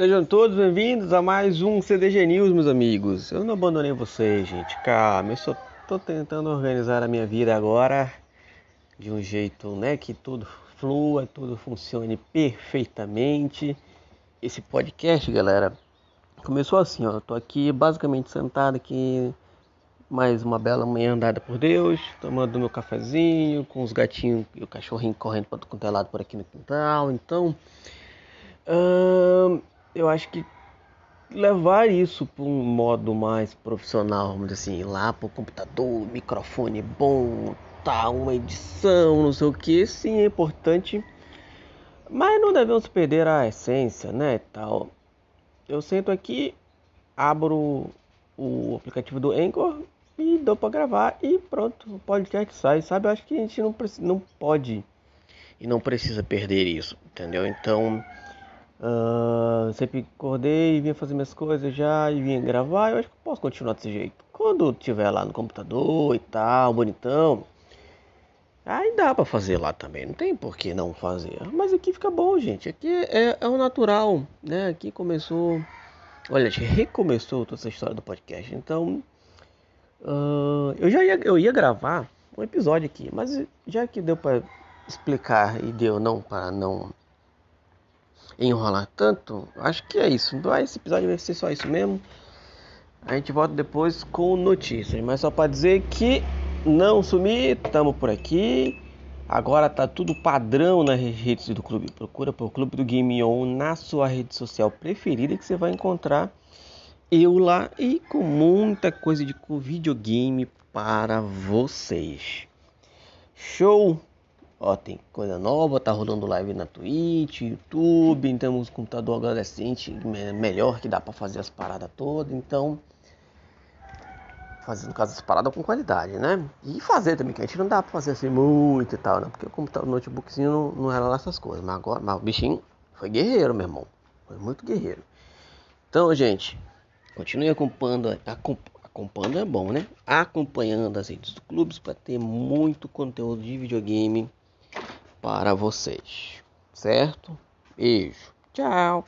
Sejam todos bem-vindos a mais um CDG News, meus amigos. Eu não abandonei vocês, gente. Calma, eu só tô tentando organizar a minha vida agora de um jeito, né, que tudo flua, tudo funcione perfeitamente. Esse podcast, galera, começou assim, ó. Eu tô aqui basicamente sentado aqui mais uma bela manhã andada por Deus, tomando meu cafezinho, com os gatinhos e o cachorrinho correndo para todo é lado por aqui no quintal. Então, hum, eu acho que levar isso para um modo mais profissional, vamos dizer assim, lá para o computador, microfone bom, tá, uma edição, não sei o que, sim, é importante, mas não devemos perder a essência, né, tal. Eu sento aqui, abro o aplicativo do Anchor e dou para gravar e pronto, o podcast sai, sabe? Eu acho que a gente não, não pode e não precisa perder isso, entendeu? Então, uh, sempre acordei, vinha fazer minhas coisas já e vinha gravar, eu acho que posso continuar desse jeito. Quando tiver lá no computador e tal, bonitão, aí dá para fazer lá também, não tem por que não fazer. Mas aqui fica bom, gente, aqui é, é o natural, né? Aqui começou, olha, recomeçou toda essa história do podcast, então Uh, eu já ia, eu ia gravar um episódio aqui, mas já que deu para explicar e deu não para não enrolar tanto, acho que é isso. Então esse episódio vai ser só isso mesmo. A gente volta depois com notícias, mas só para dizer que não sumi, estamos por aqui. Agora tá tudo padrão nas redes do clube. Procura por Clube do Game On na sua rede social preferida que você vai encontrar eu lá e com muita coisa de videogame para vocês. Show! Ó, tem coisa nova, tá rolando live na Twitch, YouTube, temos um computador agora melhor que dá para fazer as paradas todas, então fazendo caso as paradas com qualidade, né? E fazer também, que a gente não dá para fazer assim muito e tal, né? Porque o computador, notebookzinho não, não era lá essas coisas, mas agora, mas o bichinho foi guerreiro, meu irmão. Foi muito guerreiro. Então, gente, Continue acompanhando, acompanhando é bom, né? Acompanhando as redes do clubes para ter muito conteúdo de videogame para vocês, certo? Beijo, tchau.